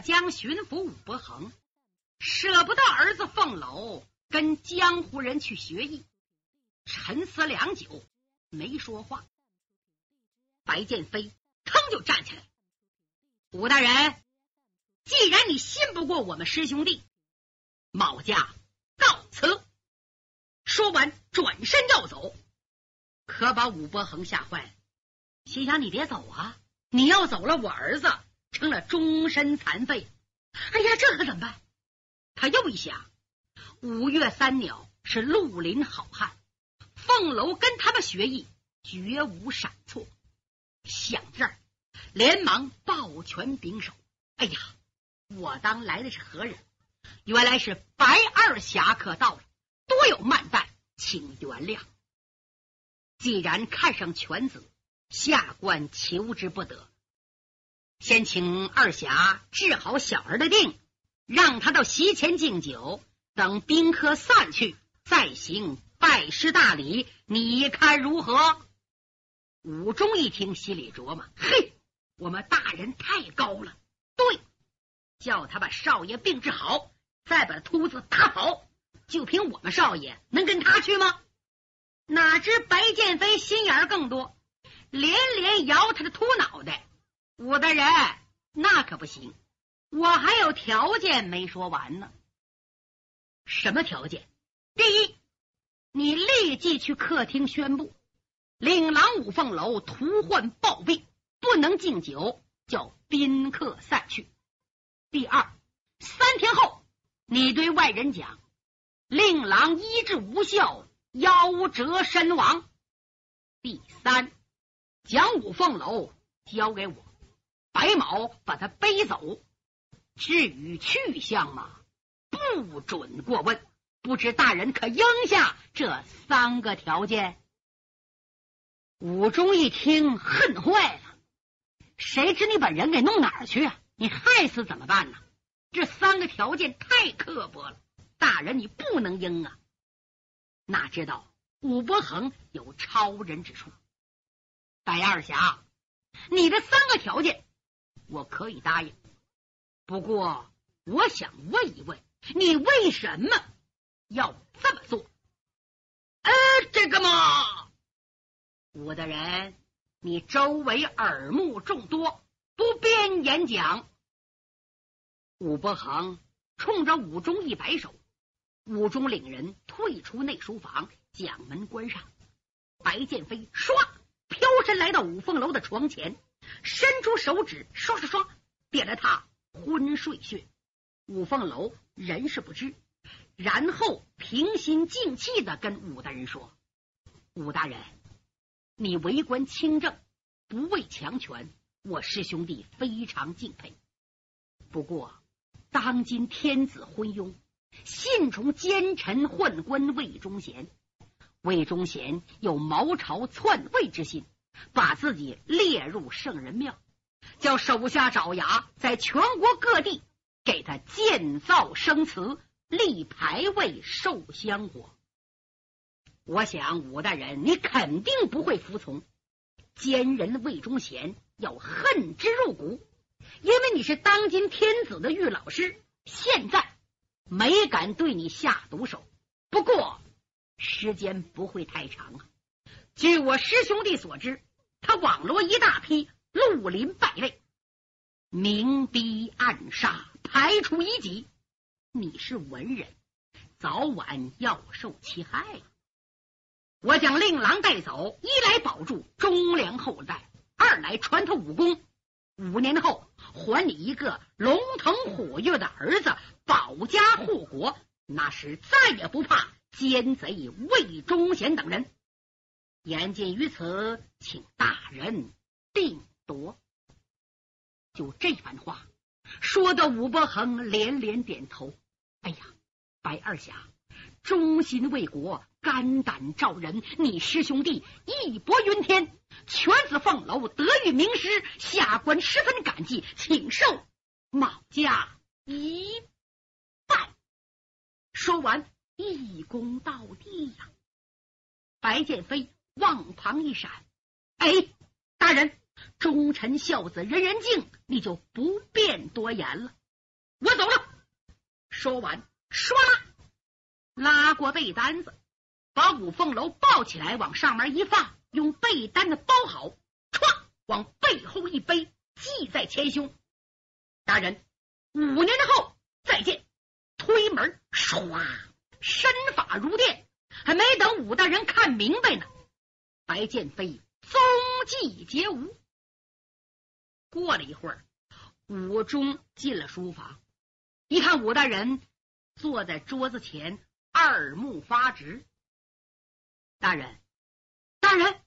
江巡抚武伯衡舍不得儿子凤楼跟江湖人去学艺，沉思良久，没说话。白剑飞腾就站起来：“武大人，既然你信不过我们师兄弟，某家告辞。”说完，转身要走，可把武伯衡吓坏了，心想：“你别走啊！你要走了，我儿子成了终身残废。哎呀，这可怎么办？”他又一想，五岳三鸟是绿林好汉，凤楼跟他们学艺，绝无闪错。想这儿，连忙抱拳拱手：“哎呀，我当来的是何人？原来是白二侠客到了。”多有慢待，请原谅。既然看上犬子，下官求之不得。先请二侠治好小儿的病，让他到席前敬酒，等宾客散去，再行拜师大礼。你看如何？武忠一听，心里琢磨：嘿，我们大人太高了。对，叫他把少爷病治好，再把秃子打跑。就凭我们少爷能跟他去吗？哪知白剑飞心眼更多，连连摇他的秃脑袋。武大人，那可不行，我还有条件没说完呢。什么条件？第一，你立即去客厅宣布，令郎五凤楼徒患暴病，不能敬酒，叫宾客散去。第二，三天后，你对外人讲。令郎医治无效，夭折身亡。第三，将五凤楼交给我，白毛把他背走。至于去向嘛，不准过问。不知大人可应下这三个条件？武忠一听，恨坏了。谁知你把人给弄哪儿去啊？你害死怎么办呢？这三个条件太刻薄了。大人，你不能应啊！哪知道武伯衡有超人之处。白二侠，你的三个条件我可以答应，不过我想问一问，你为什么要这么做？呃，这个嘛，武大人，你周围耳目众多，不便演讲。武伯衡冲着武忠一摆手。武忠领人退出内书房，将门关上。白剑飞唰飘身来到五凤楼的床前，伸出手指刷刷刷点了他昏睡穴。五凤楼人事不知，然后平心静气的跟武大人说：“武大人，你为官清正，不畏强权，我师兄弟非常敬佩。不过当今天子昏庸。”信从奸臣宦官魏忠贤，魏忠贤有谋朝篡位之心，把自己列入圣人庙，叫手下爪牙在全国各地给他建造生祠、立牌位、受香火。我想武大人你肯定不会服从，奸人魏忠贤要恨之入骨，因为你是当今天子的御老师，现在。没敢对你下毒手，不过时间不会太长啊。据我师兄弟所知，他网罗一大批绿林败类，明逼暗杀，排除异己。你是文人，早晚要受其害！我将令郎带走，一来保住忠良后代，二来传他武功。五年后。还你一个龙腾虎跃的儿子，保家护国，那时再也不怕奸贼魏忠贤等人。言尽于此，请大人定夺。就这番话说的，武伯衡连连点头。哎呀，白二侠，忠心为国，肝胆照人，你师兄弟义薄云天。犬子凤楼得遇名师，下官十分感激，请受某家一拜。说完，一躬到地呀。白剑飞往旁一闪，哎，大人，忠臣孝子，人人敬，你就不便多言了。我走了。说完，唰拉过被单子，把五凤楼抱起来，往上面一放，用被单子包好，歘，往背后一背，系在前胸。大人，五年后再见。推门，唰，身法如电，还没等武大人看明白呢，白剑飞踪迹皆无。过了一会儿，武忠进了书房，一看武大人坐在桌子前，二目发直。大人，大人，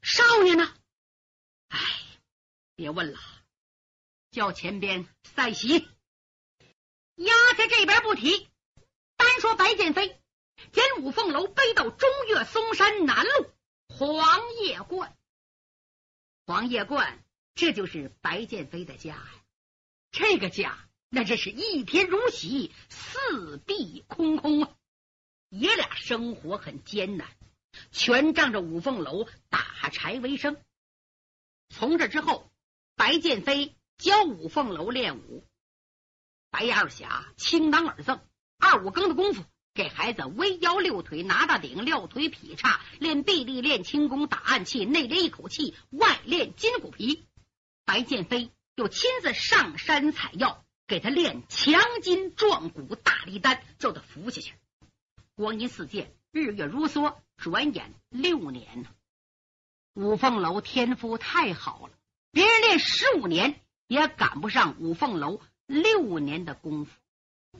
少爷呢？哎，别问了，叫前边散席。压在这边不提，单说白剑飞将五凤楼背到中岳嵩山南路黄叶观。黄叶观，这就是白剑飞的家呀。这个家，那真是一天如洗，四壁空空啊！爷俩生活很艰难，全仗着五凤楼打柴为生。从这之后，白剑飞教五凤楼练武。白二侠轻当耳赠，二五更的功夫，给孩子围腰六腿拿大顶撂腿劈叉练臂力练轻功打暗器内练一口气外练筋骨皮。白剑飞又亲自上山采药，给他练强筋壮骨大力丹，叫他服下去。光阴似箭，日月如梭，转眼六年呢。五凤楼天赋太好了，别人练十五年也赶不上五凤楼。六年的功夫，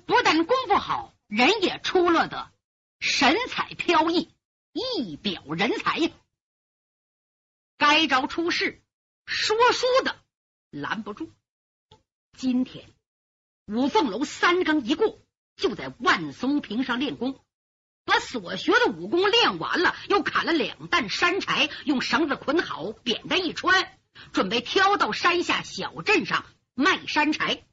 不但功夫好，人也出了的神采飘逸，一表人才呀！该着出世，说书的拦不住。今天五凤楼三更一过，就在万松坪上练功，把所学的武功练完了，又砍了两担山柴，用绳子捆好，扁担一穿，准备挑到山下小镇上卖山柴。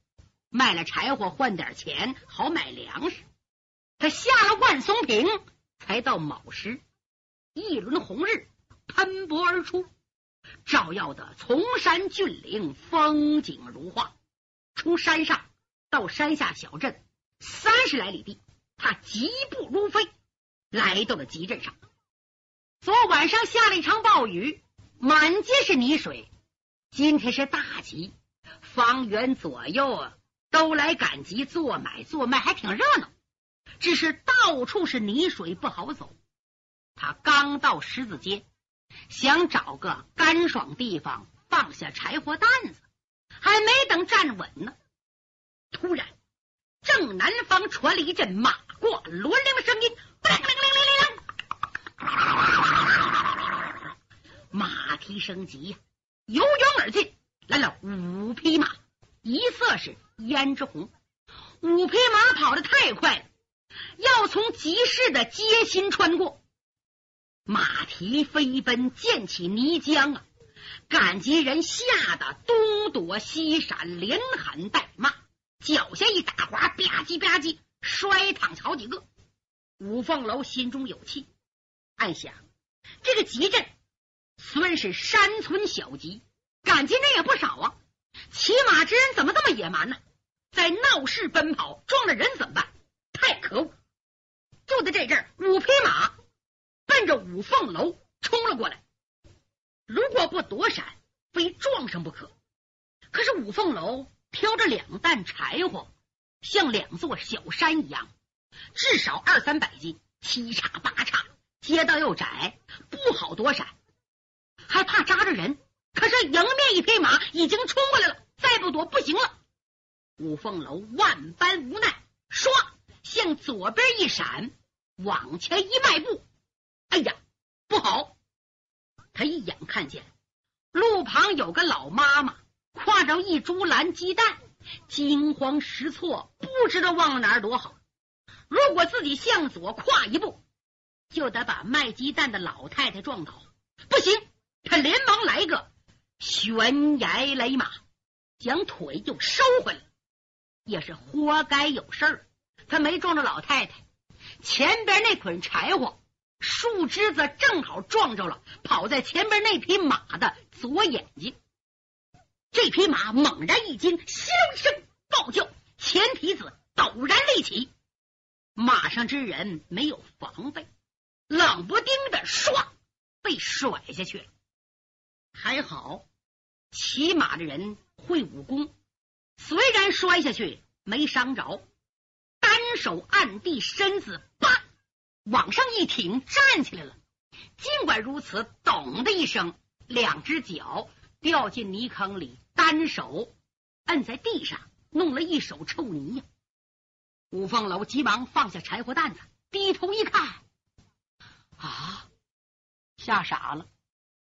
卖了柴火换点钱，好买粮食。他下了万松坪，才到卯时，一轮红日喷薄而出，照耀的崇山峻岭，风景如画。从山上到山下小镇三十来里地，他疾步如飞，来到了集镇上。昨晚上下了一场暴雨，满街是泥水。今天是大集，方圆左右啊。都来赶集做买做卖，还挺热闹。只是到处是泥水，不好走。他刚到十字街，想找个干爽地方放下柴火担子，还没等站稳呢，突然正南方传来一阵马挂骡铃的声音，马蹄声急呀，由远而近来了五匹马，一色是。胭脂红，五匹马跑得太快了，要从集市的街心穿过。马蹄飞奔，溅起泥浆啊！赶集人吓得东躲西闪，连喊带骂，脚下一打滑，吧唧吧唧摔躺好几个。五凤楼心中有气，暗想：这个集镇虽然是山村小集，赶集人也不少啊。骑马之人怎么这么野蛮呢？在闹市奔跑，撞了人怎么办？太可恶！就在这阵，五匹马奔着五凤楼冲了过来。如果不躲闪，非撞上不可。可是五凤楼挑着两担柴火，像两座小山一样，至少二三百斤，七叉八叉，街道又窄，不好躲闪，还怕扎着人。可是迎面一匹马已经冲过来了，再不躲不行了。五凤楼万般无奈，唰向左边一闪，往前一迈步，哎呀，不好！他一眼看见路旁有个老妈妈挎着一株蓝鸡蛋，惊慌失措，不知道往哪儿躲好。如果自己向左跨一步，就得把卖鸡蛋的老太太撞倒。不行，他连忙来个悬崖勒马，将腿就收回来。也是活该有事儿，他没撞着老太太，前边那捆柴火树枝子正好撞着了跑在前边那匹马的左眼睛。这匹马猛然一惊，咻一声暴叫，前蹄子陡然立起，马上之人没有防备，冷不丁的唰被甩下去了。还好骑马的人会武功，虽然摔下去没伤着，手按地，身子叭往上一挺，站起来了。尽管如此，咚的一声，两只脚掉进泥坑里，单手摁在地上，弄了一手臭泥呀。五凤楼急忙放下柴火担子，低头一看，啊，吓傻了，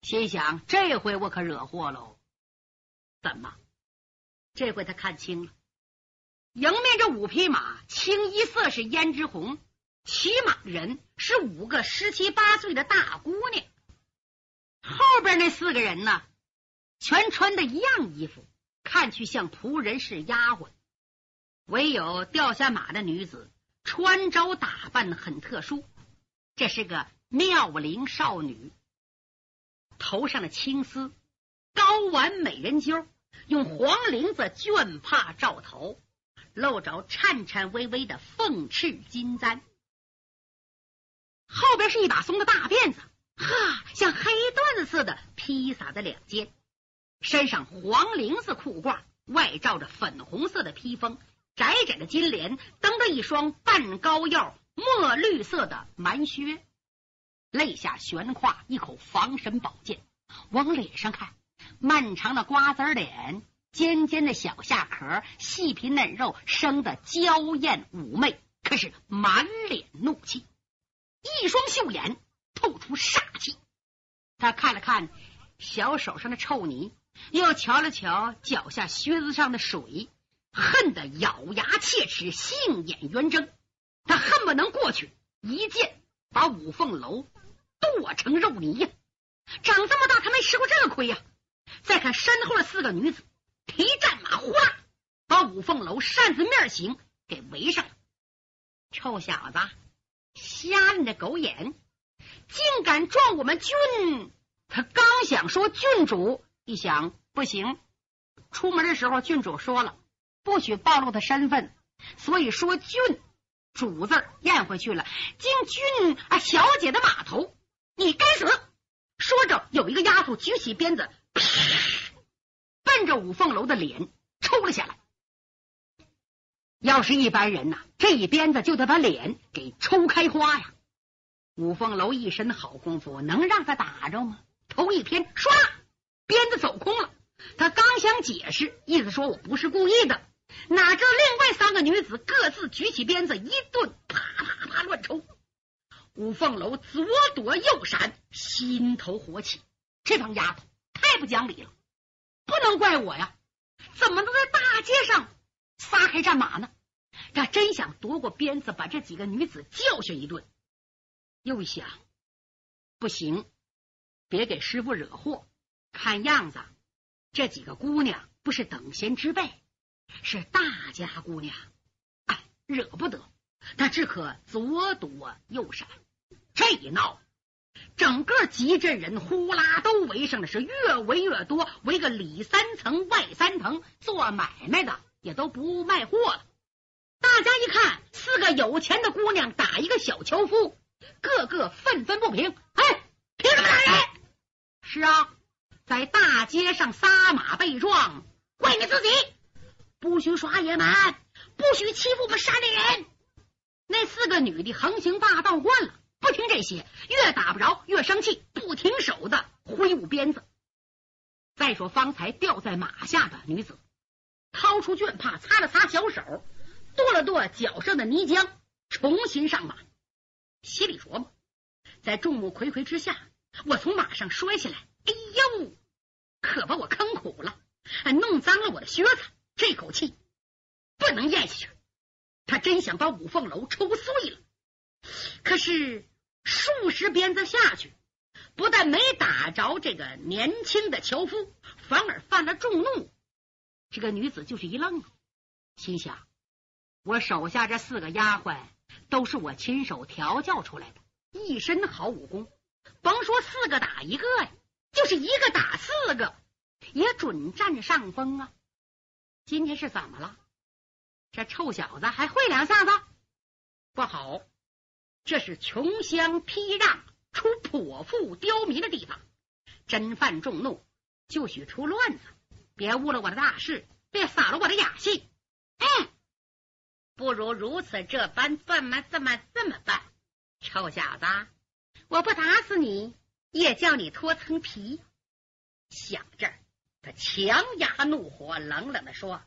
心想：这回我可惹祸喽！怎么？这回他看清了，迎面这五匹马，清一色是胭脂红。骑马的人是五个十七八岁的大姑娘，后边那四个人呢，全穿的一样衣服，看去像仆人是丫鬟，唯有掉下马的女子穿着打扮很特殊，这是个妙龄少女，头上的青丝高挽美人揪，用黄绫子绢帕罩头，露着颤颤巍巍的凤翅金簪。后边是一把松的大辫子，哈，像黑缎子似的披洒在两肩，身上黄绫子裤褂，外罩着粉红色的披风，窄窄的金莲蹬着一双半高腰墨绿色的蛮靴，肋下悬挎一口防身宝剑。往脸上看，漫长的瓜子脸，尖尖的小下壳，细皮嫩肉，生得娇艳妩媚，可是满脸怒气。一双秀眼透出煞气，他看了看小手上的臭泥，又瞧了瞧脚下靴子上的水，恨得咬牙切齿，杏眼圆睁。他恨不能过去一剑把五凤楼剁成肉泥呀！长这么大，他没吃过这个亏呀！再看身后的四个女子，一战马，哗，把五凤楼扇子面形给围上了。臭小子！瞎了你的狗眼！竟敢撞我们郡！他刚想说郡主，一想不行，出门的时候郡主说了不许暴露他身份，所以说郡主字咽回去了。进郡啊，小姐的码头，你该死！说着，有一个丫头举起鞭子，啪奔着五凤楼的脸抽了下来。要是一般人呐，这一鞭子就得把脸给抽开花呀！五凤楼一身好功夫，能让他打着吗？头一偏，唰，鞭子走空了。他刚想解释，意思说我不是故意的，哪知另外三个女子各自举起鞭子，一顿啪啪啪乱抽。五凤楼左躲右闪，心头火起，这帮丫头太不讲理了，不能怪我呀！怎么能在大街上撒开战马呢？他真想夺过鞭子，把这几个女子教训一顿。又想，不行，别给师傅惹祸。看样子，这几个姑娘不是等闲之辈，是大家姑娘，哎，惹不得。他只可左躲右闪。这一闹，整个集镇人呼啦都围上了，是越围越多，围个里三层外三层，做买卖的也都不卖货了。大家一看，四个有钱的姑娘打一个小樵夫，个个愤愤不平。哎，凭什么打人？是啊，在大街上撒马被撞，怪你自己，不许耍野蛮，不许欺负我们山里人。那四个女的横行霸道惯了，不听这些，越打不着越生气，不停手的挥舞鞭子。再说方才掉在马下的女子，掏出绢帕擦了擦小手。跺了跺脚上的泥浆，重新上马，心里琢磨：在众目睽睽之下，我从马上摔下来，哎呦，可把我坑苦了，弄脏了我的靴子，这口气不能咽下去。他真想把五凤楼抽碎了，可是数十鞭子下去，不但没打着这个年轻的樵夫，反而犯了众怒。这个女子就是一愣，心想。我手下这四个丫鬟都是我亲手调教出来的，一身好武功，甭说四个打一个呀，就是一个打四个，也准占上风啊！今天是怎么了？这臭小子还会两下子？不好，这是穷乡僻壤、出泼妇刁民的地方，真犯众怒就许出乱子，别误了我的大事，别扫了我的雅兴。嗯，不如如此这般，这么这么这么办？臭小子，我不打死你，也叫你脱层皮。想这儿，他强压怒火，冷冷的说：“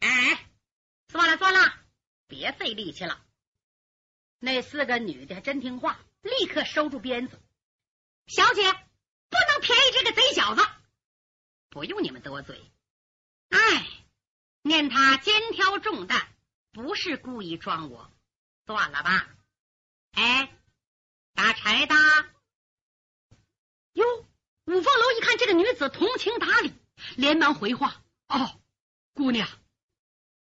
哎，算了算了，别费力气了。”那四个女的还真听话，立刻收住鞭子。小姐，不能便宜这个贼小子，不用你们多嘴。哎，念他肩挑重担，不是故意撞我，算了吧。哎，打柴的。哟，五凤楼一看这个女子通情达理，连忙回话：“哦，姑娘，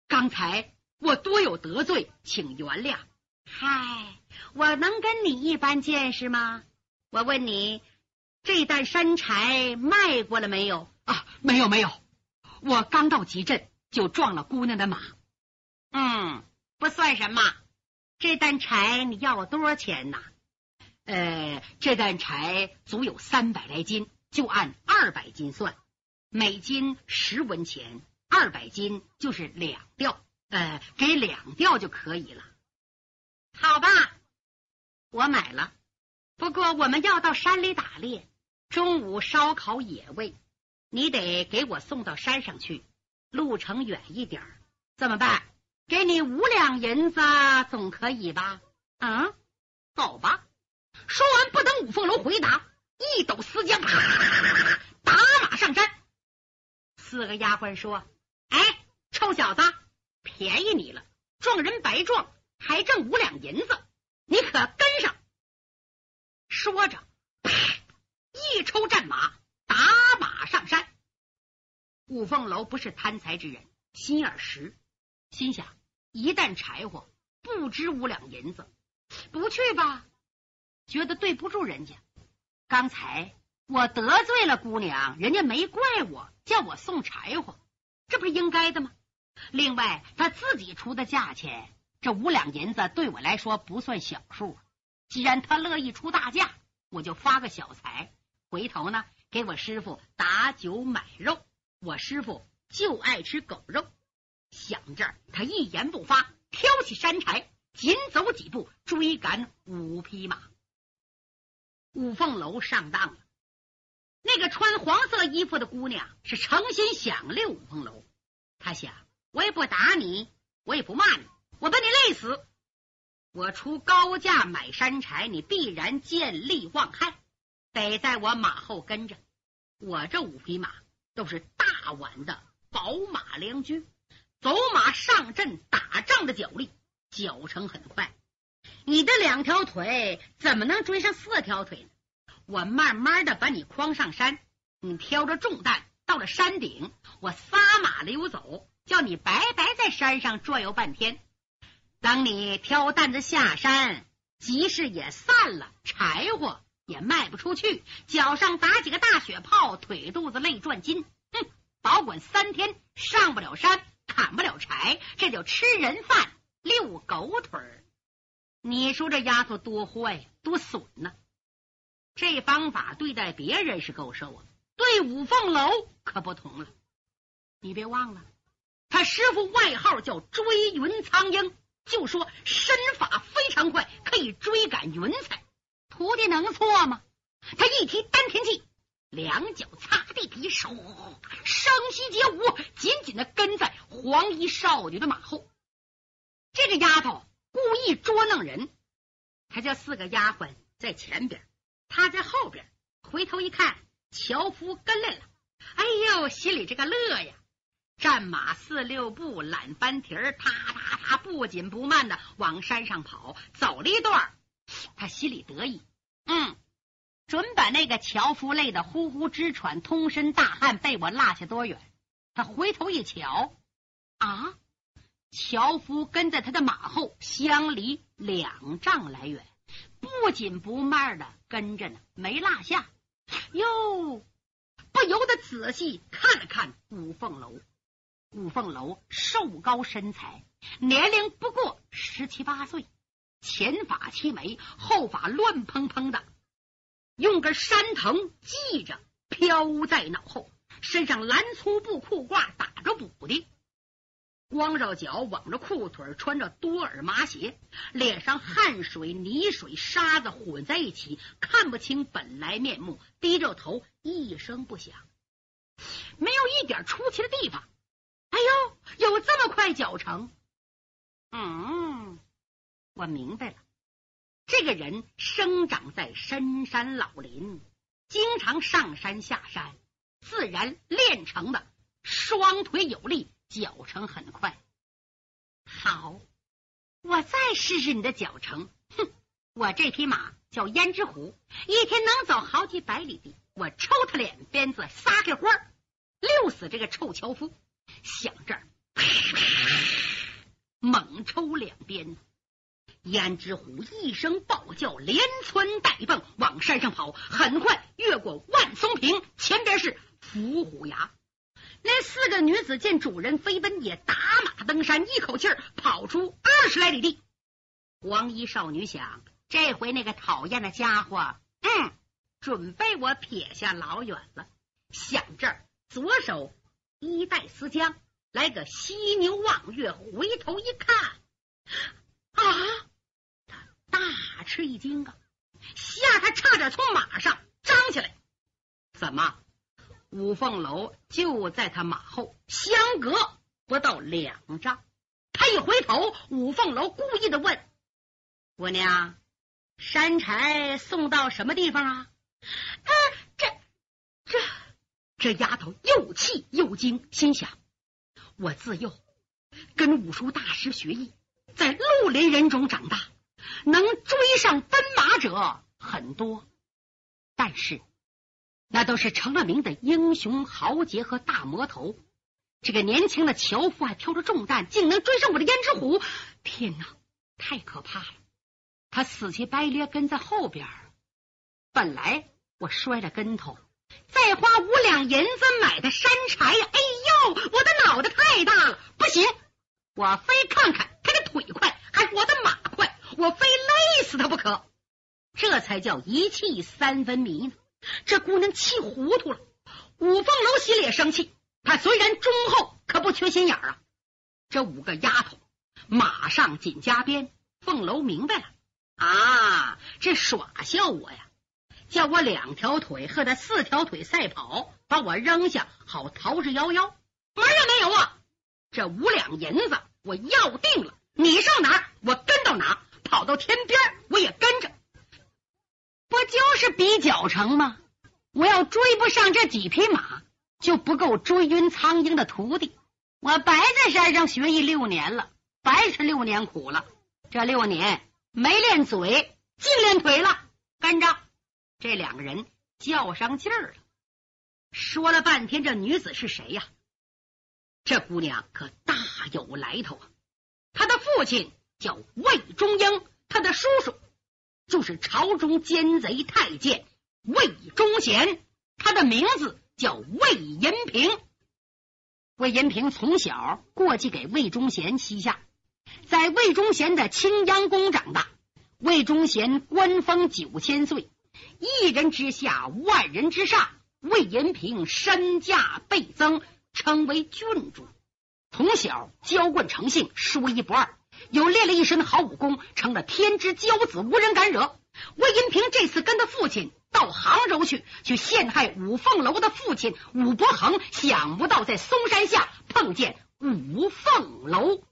刚才我多有得罪，请原谅。”嗨，我能跟你一般见识吗？我问你，这担山柴卖过了没有？啊，没有没有，我刚到集镇就撞了姑娘的马。嗯，不算什么。这担柴你要我多少钱呢？呃，这担柴足有三百来斤，就按二百斤算，每斤十文钱，二百斤就是两吊，呃，给两吊就可以了。好吧，我买了。不过我们要到山里打猎，中午烧烤野味，你得给我送到山上去，路程远一点怎么办？给你五两银子总可以吧？嗯，走吧。说完，不等五凤楼回答，一抖丝缰，打马上山。四个丫鬟说：“哎，臭小子，便宜你了，撞人白撞。”还挣五两银子，你可跟上！说着，啪，一抽战马，打马上山。五凤楼不是贪财之人，心眼实，心想一担柴火不值五两银子，不去吧，觉得对不住人家。刚才我得罪了姑娘，人家没怪我，叫我送柴火，这不是应该的吗？另外，他自己出的价钱。这五两银子对我来说不算小数，既然他乐意出大价，我就发个小财，回头呢给我师傅打酒买肉。我师傅就爱吃狗肉。想这儿，他一言不发，挑起山柴，紧走几步，追赶五匹马。五凤楼上当了，那个穿黄色衣服的姑娘是诚心想溜五凤楼。他想，我也不打你，我也不骂你。我把你累死！我出高价买山柴，你必然见利忘害，得在我马后跟着。我这五匹马都是大碗的宝马良驹，走马上阵打仗的脚力，脚程很快。你的两条腿怎么能追上四条腿呢？我慢慢的把你诓上山，你挑着重担到了山顶，我撒马溜走，叫你白白在山上转悠半天。等你挑担子下山，集市也散了，柴火也卖不出去，脚上打几个大雪泡，腿肚子累转筋，哼，保管三天上不了山，砍不了柴，这叫吃人饭，遛狗腿儿。你说这丫头多坏，多损呢？这方法对待别人是够受啊，对五凤楼可不同了。你别忘了，他师傅外号叫追云苍鹰。就说身法非常快，可以追赶云彩，徒弟能错吗？他一提丹田气，两脚擦地皮，手声息皆无，紧紧的跟在黄衣少女的马后。这个丫头故意捉弄人，她叫四个丫鬟在前边，她在后边。回头一看，樵夫跟来了，哎呦，心里这个乐呀！战马四六步，揽翻蹄儿，踏踏踏，不紧不慢的往山上跑。走了一段，他心里得意，嗯，准把那个樵夫累得呼呼直喘，通身大汗，被我落下多远？他回头一瞧，啊，樵夫跟在他的马后，相离两丈来远，不紧不慢的跟着呢，没落下。哟，不由得仔细看了看五凤楼。五凤楼瘦高身材，年龄不过十七八岁，前发齐眉，后发乱蓬蓬的，用根山藤系着飘在脑后，身上蓝粗布裤褂打着补的。光着脚，挽着裤腿，穿着多耳麻鞋，脸上汗水、泥水、沙子混在一起，看不清本来面目。低着头，一声不响，没有一点出奇的地方。哎呦，有这么快脚程？嗯，我明白了，这个人生长在深山老林，经常上山下山，自然练成的双腿有力。脚程很快，好，我再试试你的脚程。哼，我这匹马叫胭脂虎，一天能走好几百里地。我抽他脸鞭子，撒开花，溜死这个臭樵夫！想这儿，猛抽两鞭，胭脂虎一声暴叫，连窜带蹦往山上跑，很快越过万松坪，前边是伏虎崖。那四个女子见主人飞奔，也打马登山，一口气跑出二十来里地。黄衣少女想，这回那个讨厌的家伙，嗯，准被我撇下老远了。想这儿，左手衣带丝缰，来个犀牛望月，回头一看，啊！他大吃一惊啊，吓他差点从马上张起来。怎么？五凤楼就在他马后，相隔不到两丈。他一回头，五凤楼故意的问：“姑娘，山柴送到什么地方啊？”啊，这这这丫头又气又惊，心想：我自幼跟武术大师学艺，在绿林人中长大，能追上奔马者很多，但是。那都是成了名的英雄豪杰和大魔头，这个年轻的樵夫还挑着重担，竟能追上我的胭脂虎！天哪，太可怕了！他死乞白咧跟在后边，本来我摔了跟头，再花五两银子买的山柴，哎呦，我的脑袋太大了，不行，我非看看他的腿快，还我的马快，我非累死他不可，这才叫一气三分迷呢。这姑娘气糊涂了，五凤楼心里也生气。他虽然忠厚，可不缺心眼儿啊。这五个丫头马上紧加鞭，凤楼明白了啊，这耍笑我呀，叫我两条腿和他四条腿赛跑，把我扔下，好逃之夭夭。门也没有啊！这五两银子我要定了，你上哪我跟到哪，跑到天边我也跟着。不就是比脚程吗？我要追不上这几匹马，就不够追晕苍鹰的徒弟。我白在山上学艺六年了，白吃六年苦了。这六年没练嘴，净练腿了。跟着这两个人较上劲儿了，说了半天，这女子是谁呀？这姑娘可大有来头啊！她的父亲叫魏忠英，她的叔叔。就是朝中奸贼太监魏忠贤，他的名字叫魏银平。魏银平从小过继给魏忠贤膝下，在魏忠贤的青阳宫长大。魏忠贤官封九千岁，一人之下，万人之上。魏银平身价倍增，成为郡主。从小娇惯成性，说一不二。又练了一身好武功，成了天之骄子，无人敢惹。魏银平这次跟他父亲到杭州去，去陷害五凤楼的父亲武伯衡，想不到在嵩山下碰见五凤楼。